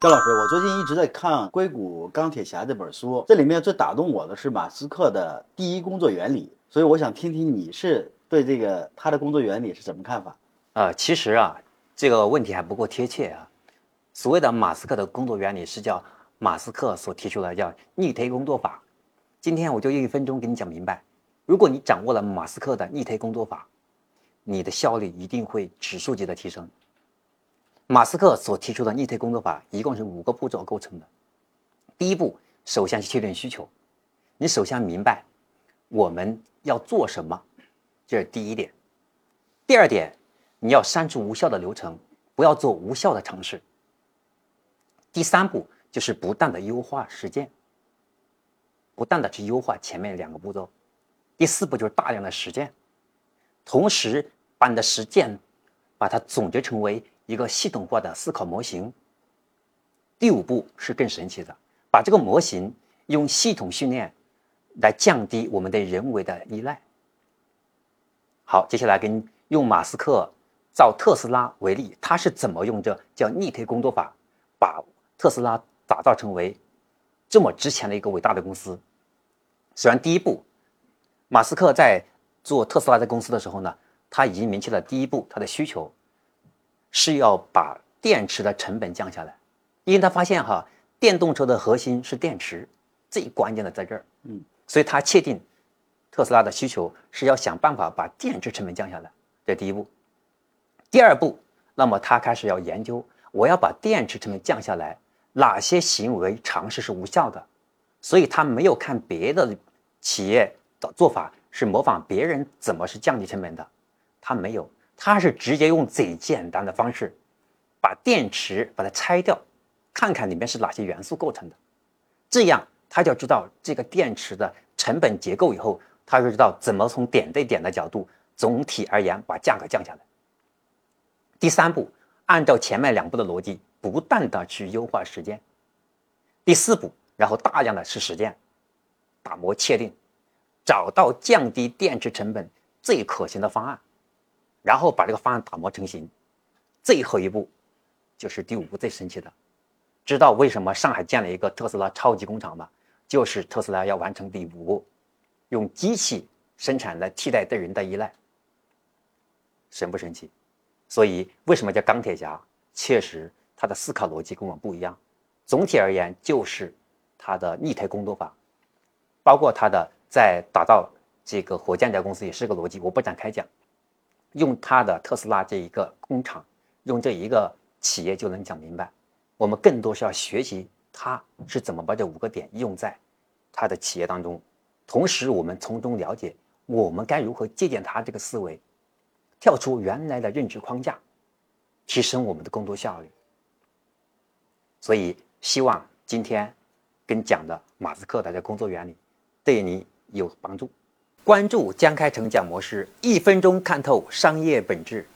焦老师，我最近一直在看《硅谷钢铁侠》这本书，这里面最打动我的是马斯克的第一工作原理，所以我想听听你是对这个他的工作原理是什么看法？呃，其实啊，这个问题还不够贴切啊。所谓的马斯克的工作原理是叫马斯克所提出的叫逆推工作法。今天我就用一分钟给你讲明白。如果你掌握了马斯克的逆推工作法，你的效率一定会指数级的提升。马斯克所提出的逆推工作法一共是五个步骤构成的。第一步，首先是确定需求，你首先明白我们要做什么，这是第一点。第二点，你要删除无效的流程，不要做无效的尝试。第三步就是不断的优化实践，不断的去优化前面两个步骤。第四步就是大量的实践，同时把你的实践把它总结成为一个系统化的思考模型。第五步是更神奇的，把这个模型用系统训练来降低我们对人为的依赖。好，接下来跟用马斯克造特斯拉为例，他是怎么用这叫逆推工作法把特斯拉打造成为这么值钱的一个伟大的公司。虽然第一步，马斯克在做特斯拉的公司的时候呢，他已经明确了第一步，他的需求是要把电池的成本降下来，因为他发现哈，电动车的核心是电池，最关键的在这儿，嗯，所以他确定特斯拉的需求是要想办法把电池成本降下来，这第一步。第二步，那么他开始要研究，我要把电池成本降下来。哪些行为尝试是无效的？所以他没有看别的企业的做法是模仿别人怎么是降低成本的，他没有，他是直接用最简单的方式把电池把它拆掉，看看里面是哪些元素构成的，这样他就知道这个电池的成本结构以后，他就知道怎么从点对点的角度总体而言把价格降下来。第三步，按照前面两步的逻辑。不断的去优化实践，第四步，然后大量的去实践，打磨确定，找到降低电池成本最可行的方案，然后把这个方案打磨成型。最后一步就是第五步最神奇的，知道为什么上海建了一个特斯拉超级工厂吗？就是特斯拉要完成第五步，用机器生产来替代对人的依赖，神不神奇？所以为什么叫钢铁侠？确实。他的思考逻辑跟我们不一样，总体而言就是他的逆推工作法，包括他的在打造这个火箭的公司也是个逻辑，我不展开讲。用他的特斯拉这一个工厂，用这一个企业就能讲明白。我们更多是要学习他是怎么把这五个点用在他的企业当中，同时我们从中了解我们该如何借鉴他这个思维，跳出原来的认知框架，提升我们的工作效率。所以，希望今天跟讲的马斯克的这工作原理对你有帮助。关注江开成讲模式，一分钟看透商业本质。